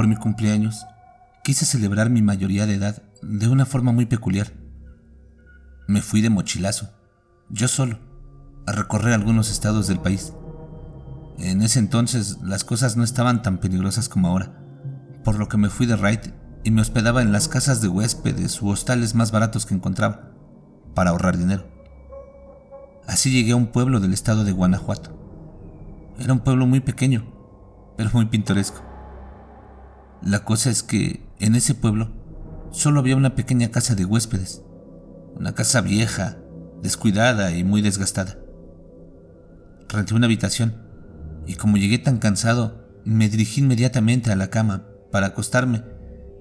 Por mi cumpleaños, quise celebrar mi mayoría de edad de una forma muy peculiar. Me fui de mochilazo, yo solo, a recorrer algunos estados del país. En ese entonces las cosas no estaban tan peligrosas como ahora, por lo que me fui de raid y me hospedaba en las casas de huéspedes u hostales más baratos que encontraba, para ahorrar dinero. Así llegué a un pueblo del estado de Guanajuato. Era un pueblo muy pequeño, pero muy pintoresco. La cosa es que en ese pueblo solo había una pequeña casa de huéspedes, una casa vieja, descuidada y muy desgastada. Renté una habitación y como llegué tan cansado, me dirigí inmediatamente a la cama para acostarme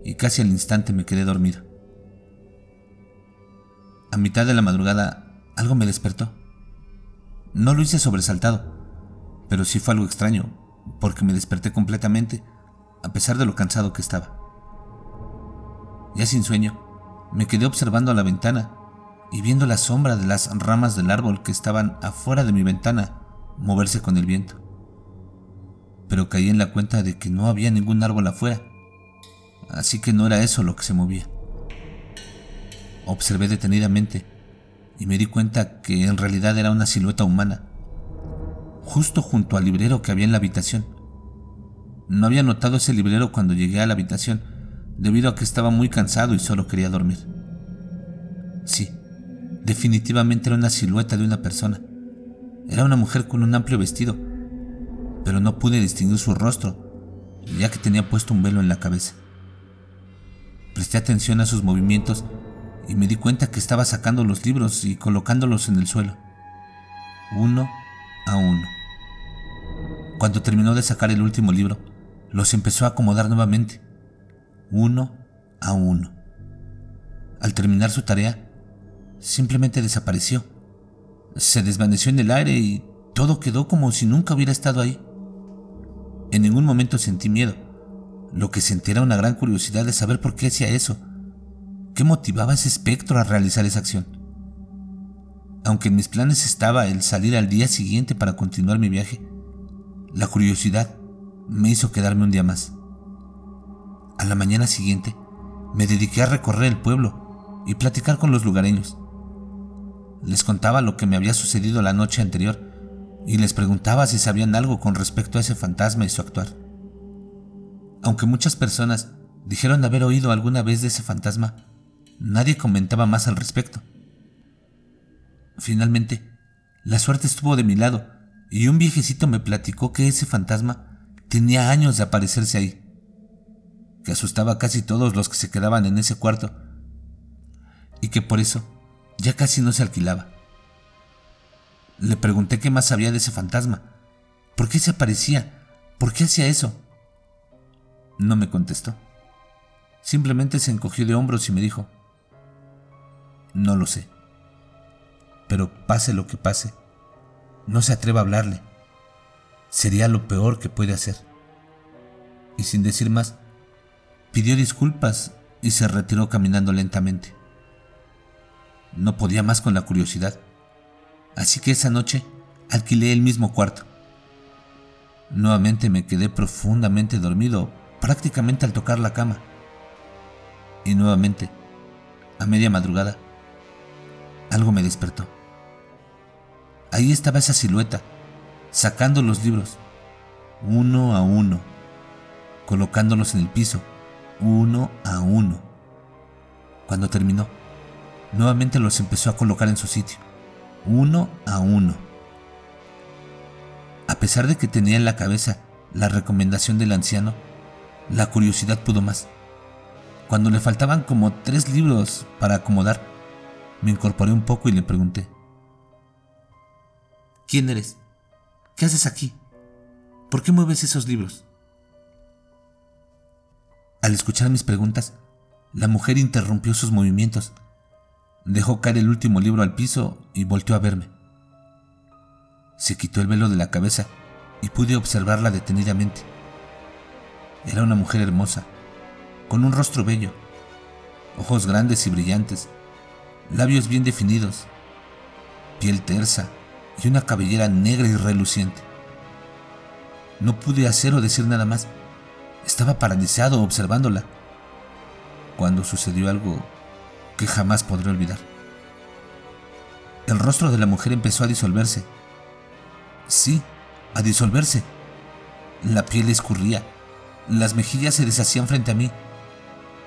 y casi al instante me quedé dormido. A mitad de la madrugada algo me despertó. No lo hice sobresaltado, pero sí fue algo extraño, porque me desperté completamente a pesar de lo cansado que estaba. Ya sin sueño, me quedé observando a la ventana y viendo la sombra de las ramas del árbol que estaban afuera de mi ventana moverse con el viento. Pero caí en la cuenta de que no había ningún árbol afuera, así que no era eso lo que se movía. Observé detenidamente y me di cuenta que en realidad era una silueta humana, justo junto al librero que había en la habitación. No había notado ese librero cuando llegué a la habitación, debido a que estaba muy cansado y solo quería dormir. Sí, definitivamente era una silueta de una persona. Era una mujer con un amplio vestido, pero no pude distinguir su rostro, ya que tenía puesto un velo en la cabeza. Presté atención a sus movimientos y me di cuenta que estaba sacando los libros y colocándolos en el suelo, uno a uno. Cuando terminó de sacar el último libro, los empezó a acomodar nuevamente, uno a uno. Al terminar su tarea, simplemente desapareció. Se desvaneció en el aire y todo quedó como si nunca hubiera estado ahí. En ningún momento sentí miedo. Lo que sentí era una gran curiosidad de saber por qué hacía eso. ¿Qué motivaba a ese espectro a realizar esa acción? Aunque en mis planes estaba el salir al día siguiente para continuar mi viaje, la curiosidad me hizo quedarme un día más. A la mañana siguiente, me dediqué a recorrer el pueblo y platicar con los lugareños. Les contaba lo que me había sucedido la noche anterior y les preguntaba si sabían algo con respecto a ese fantasma y su actuar. Aunque muchas personas dijeron haber oído alguna vez de ese fantasma, nadie comentaba más al respecto. Finalmente, la suerte estuvo de mi lado y un viejecito me platicó que ese fantasma tenía años de aparecerse ahí, que asustaba a casi todos los que se quedaban en ese cuarto y que por eso ya casi no se alquilaba. Le pregunté qué más sabía de ese fantasma, por qué se aparecía, por qué hacía eso. No me contestó. Simplemente se encogió de hombros y me dijo, no lo sé. Pero pase lo que pase, no se atreva a hablarle sería lo peor que puede hacer. Y sin decir más, pidió disculpas y se retiró caminando lentamente. No podía más con la curiosidad, así que esa noche alquilé el mismo cuarto. Nuevamente me quedé profundamente dormido, prácticamente al tocar la cama. Y nuevamente, a media madrugada, algo me despertó. Ahí estaba esa silueta, sacando los libros, uno a uno, colocándolos en el piso, uno a uno. Cuando terminó, nuevamente los empezó a colocar en su sitio, uno a uno. A pesar de que tenía en la cabeza la recomendación del anciano, la curiosidad pudo más. Cuando le faltaban como tres libros para acomodar, me incorporé un poco y le pregunté, ¿quién eres? ¿Qué haces aquí? ¿Por qué mueves esos libros? Al escuchar mis preguntas, la mujer interrumpió sus movimientos, dejó caer el último libro al piso y volteó a verme. Se quitó el velo de la cabeza y pude observarla detenidamente. Era una mujer hermosa, con un rostro bello, ojos grandes y brillantes, labios bien definidos, piel tersa, y una cabellera negra y reluciente. No pude hacer o decir nada más, Estaba paralizado observándola cuando sucedió algo que jamás podré olvidar. El rostro de la mujer empezó a disolverse. Sí, a disolverse. La piel escurría, las mejillas se deshacían frente a mí.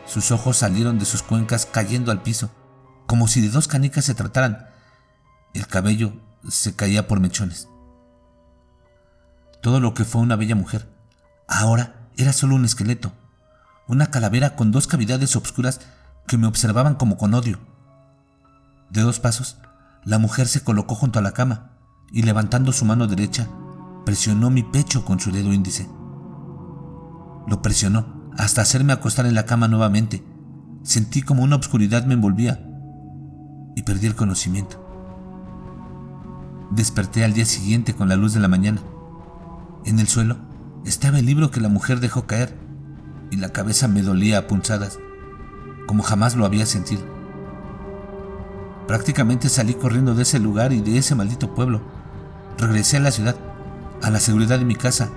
Sus ojos salieron de sus cuencas cayendo al piso, como si de dos canicas se trataran. El cabello se caía por mechones. Todo lo que fue una bella mujer, ahora era solo un esqueleto, una calavera con dos cavidades obscuras que me observaban como con odio. De dos pasos, la mujer se colocó junto a la cama y levantando su mano derecha, presionó mi pecho con su dedo índice. Lo presionó hasta hacerme acostar en la cama nuevamente. Sentí como una obscuridad me envolvía y perdí el conocimiento. Desperté al día siguiente con la luz de la mañana. En el suelo estaba el libro que la mujer dejó caer y la cabeza me dolía a punzadas, como jamás lo había sentido. Prácticamente salí corriendo de ese lugar y de ese maldito pueblo. Regresé a la ciudad, a la seguridad de mi casa,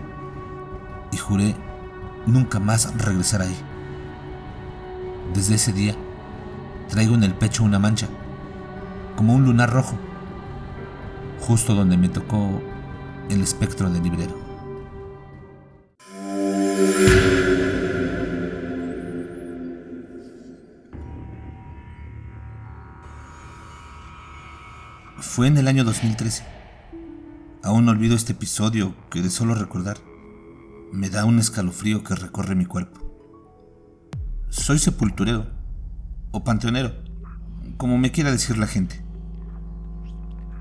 y juré nunca más regresar ahí. Desde ese día, traigo en el pecho una mancha, como un lunar rojo, justo donde me tocó el espectro del librero. Fue en el año 2013. Aún olvido este episodio que de solo recordar me da un escalofrío que recorre mi cuerpo. Soy sepulturero o panteonero, como me quiera decir la gente.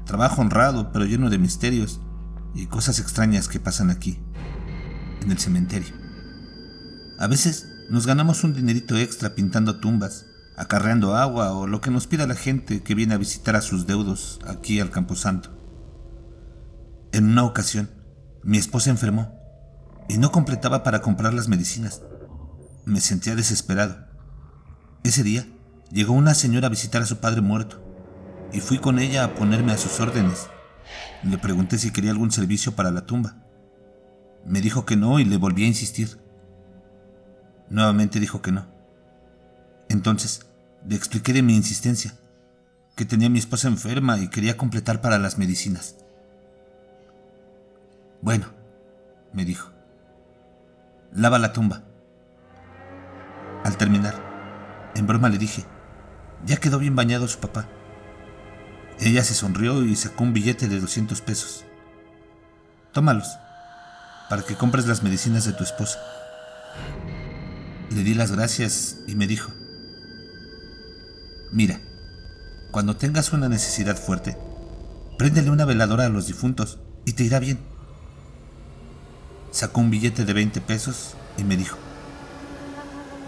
Trabajo honrado pero lleno de misterios y cosas extrañas que pasan aquí, en el cementerio. A veces nos ganamos un dinerito extra pintando tumbas acarreando agua o lo que nos pida la gente que viene a visitar a sus deudos aquí al Camposanto. En una ocasión, mi esposa enfermó y no completaba para comprar las medicinas. Me sentía desesperado. Ese día llegó una señora a visitar a su padre muerto y fui con ella a ponerme a sus órdenes. Le pregunté si quería algún servicio para la tumba. Me dijo que no y le volví a insistir. Nuevamente dijo que no. Entonces, le expliqué de mi insistencia, que tenía a mi esposa enferma y quería completar para las medicinas. Bueno, me dijo, lava la tumba. Al terminar, en broma le dije, ya quedó bien bañado su papá. Ella se sonrió y sacó un billete de 200 pesos. Tómalos, para que compres las medicinas de tu esposa. Le di las gracias y me dijo, Mira, cuando tengas una necesidad fuerte, préndele una veladora a los difuntos y te irá bien. Sacó un billete de 20 pesos y me dijo,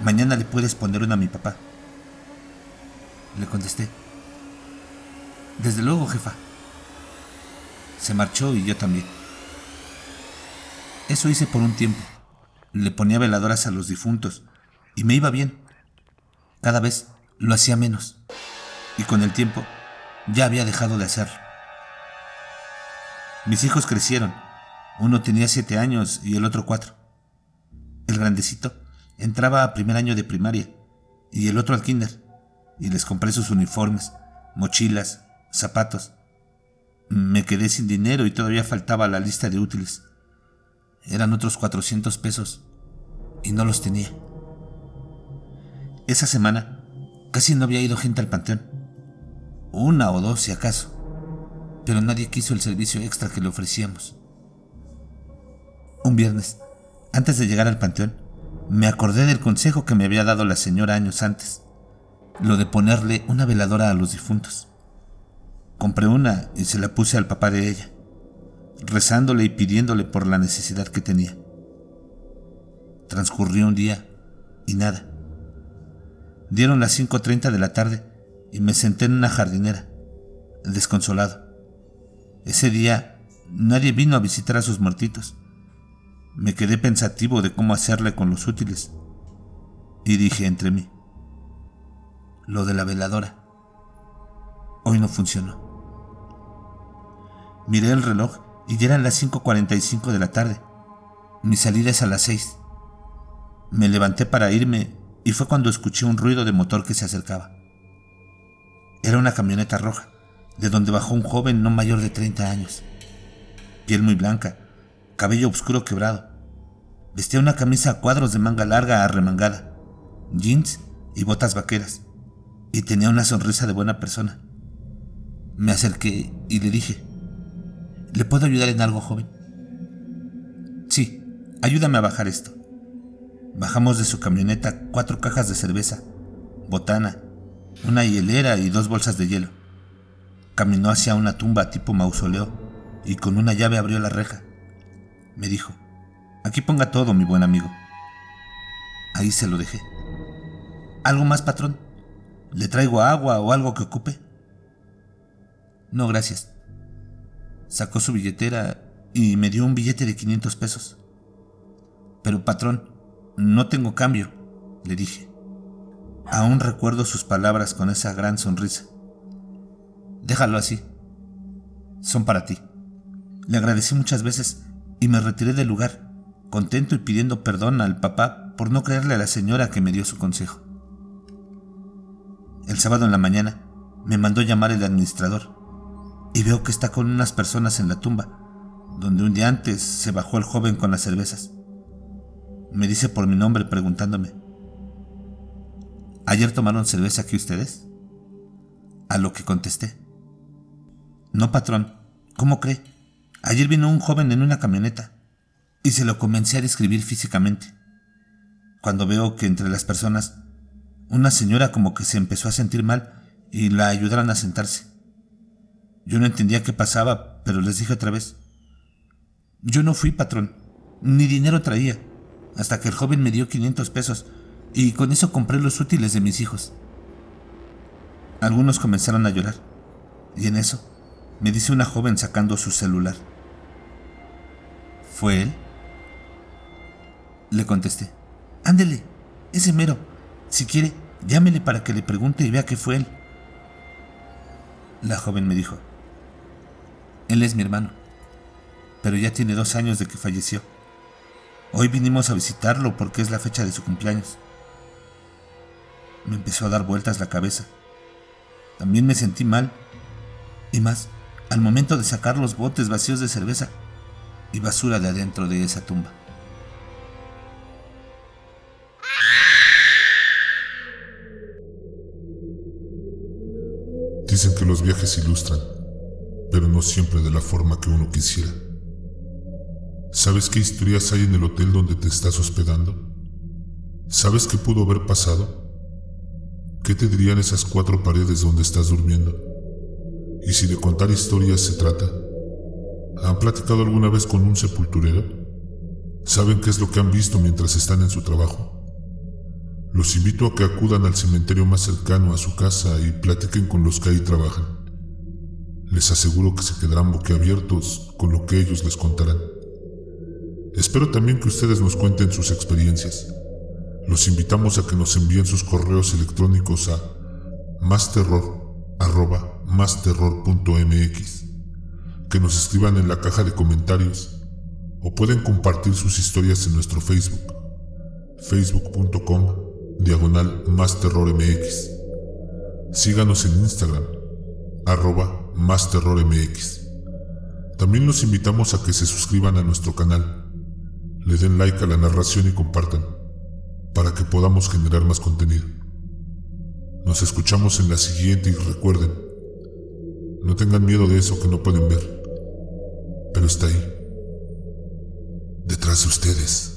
mañana le puedes poner una a mi papá. Le contesté, desde luego, jefa. Se marchó y yo también. Eso hice por un tiempo. Le ponía veladoras a los difuntos y me iba bien. Cada vez lo hacía menos y con el tiempo ya había dejado de hacerlo. Mis hijos crecieron. Uno tenía siete años y el otro cuatro. El grandecito entraba a primer año de primaria y el otro al kinder y les compré sus uniformes, mochilas, zapatos. Me quedé sin dinero y todavía faltaba la lista de útiles. Eran otros 400 pesos y no los tenía. Esa semana Casi no había ido gente al panteón. Una o dos si acaso. Pero nadie quiso el servicio extra que le ofrecíamos. Un viernes, antes de llegar al panteón, me acordé del consejo que me había dado la señora años antes. Lo de ponerle una veladora a los difuntos. Compré una y se la puse al papá de ella, rezándole y pidiéndole por la necesidad que tenía. Transcurrió un día y nada. Dieron las 5.30 de la tarde y me senté en una jardinera, desconsolado. Ese día nadie vino a visitar a sus muertitos. Me quedé pensativo de cómo hacerle con los útiles. Y dije entre mí, lo de la veladora. Hoy no funcionó. Miré el reloj y ya eran las 5.45 de la tarde. Mi salida es a las 6. Me levanté para irme y fue cuando escuché un ruido de motor que se acercaba. Era una camioneta roja, de donde bajó un joven no mayor de 30 años. Piel muy blanca, cabello oscuro quebrado. Vestía una camisa a cuadros de manga larga arremangada, jeans y botas vaqueras, y tenía una sonrisa de buena persona. Me acerqué y le dije, ¿le puedo ayudar en algo, joven? Sí, ayúdame a bajar esto. Bajamos de su camioneta cuatro cajas de cerveza, botana, una hielera y dos bolsas de hielo. Caminó hacia una tumba tipo mausoleo y con una llave abrió la reja. Me dijo, aquí ponga todo, mi buen amigo. Ahí se lo dejé. ¿Algo más, patrón? ¿Le traigo agua o algo que ocupe? No, gracias. Sacó su billetera y me dio un billete de 500 pesos. Pero, patrón, no tengo cambio, le dije. Aún recuerdo sus palabras con esa gran sonrisa. Déjalo así. Son para ti. Le agradecí muchas veces y me retiré del lugar, contento y pidiendo perdón al papá por no creerle a la señora que me dio su consejo. El sábado en la mañana me mandó llamar el administrador y veo que está con unas personas en la tumba, donde un día antes se bajó el joven con las cervezas. Me dice por mi nombre preguntándome, ¿ayer tomaron cerveza aquí ustedes? A lo que contesté, no patrón, ¿cómo cree? Ayer vino un joven en una camioneta y se lo comencé a describir físicamente. Cuando veo que entre las personas, una señora como que se empezó a sentir mal y la ayudaron a sentarse. Yo no entendía qué pasaba, pero les dije otra vez, yo no fui patrón, ni dinero traía hasta que el joven me dio 500 pesos y con eso compré los útiles de mis hijos. Algunos comenzaron a llorar y en eso me dice una joven sacando su celular. ¿Fue él? Le contesté. Ándele, ese mero. Si quiere, llámele para que le pregunte y vea que fue él. La joven me dijo. Él es mi hermano, pero ya tiene dos años de que falleció. Hoy vinimos a visitarlo porque es la fecha de su cumpleaños. Me empezó a dar vueltas la cabeza. También me sentí mal. Y más, al momento de sacar los botes vacíos de cerveza y basura de adentro de esa tumba. Dicen que los viajes ilustran, pero no siempre de la forma que uno quisiera. ¿Sabes qué historias hay en el hotel donde te estás hospedando? ¿Sabes qué pudo haber pasado? ¿Qué te dirían esas cuatro paredes donde estás durmiendo? Y si de contar historias se trata, ¿han platicado alguna vez con un sepulturero? ¿Saben qué es lo que han visto mientras están en su trabajo? Los invito a que acudan al cementerio más cercano a su casa y platiquen con los que ahí trabajan. Les aseguro que se quedarán boquiabiertos con lo que ellos les contarán. Espero también que ustedes nos cuenten sus experiencias. Los invitamos a que nos envíen sus correos electrónicos a masterror.masterror.mx, que nos escriban en la caja de comentarios o pueden compartir sus historias en nuestro Facebook, facebook.com diagonal masterrormx. Síganos en Instagram, arroba masterrormx. También los invitamos a que se suscriban a nuestro canal le den like a la narración y compartan, para que podamos generar más contenido. Nos escuchamos en la siguiente y recuerden, no tengan miedo de eso que no pueden ver, pero está ahí, detrás de ustedes.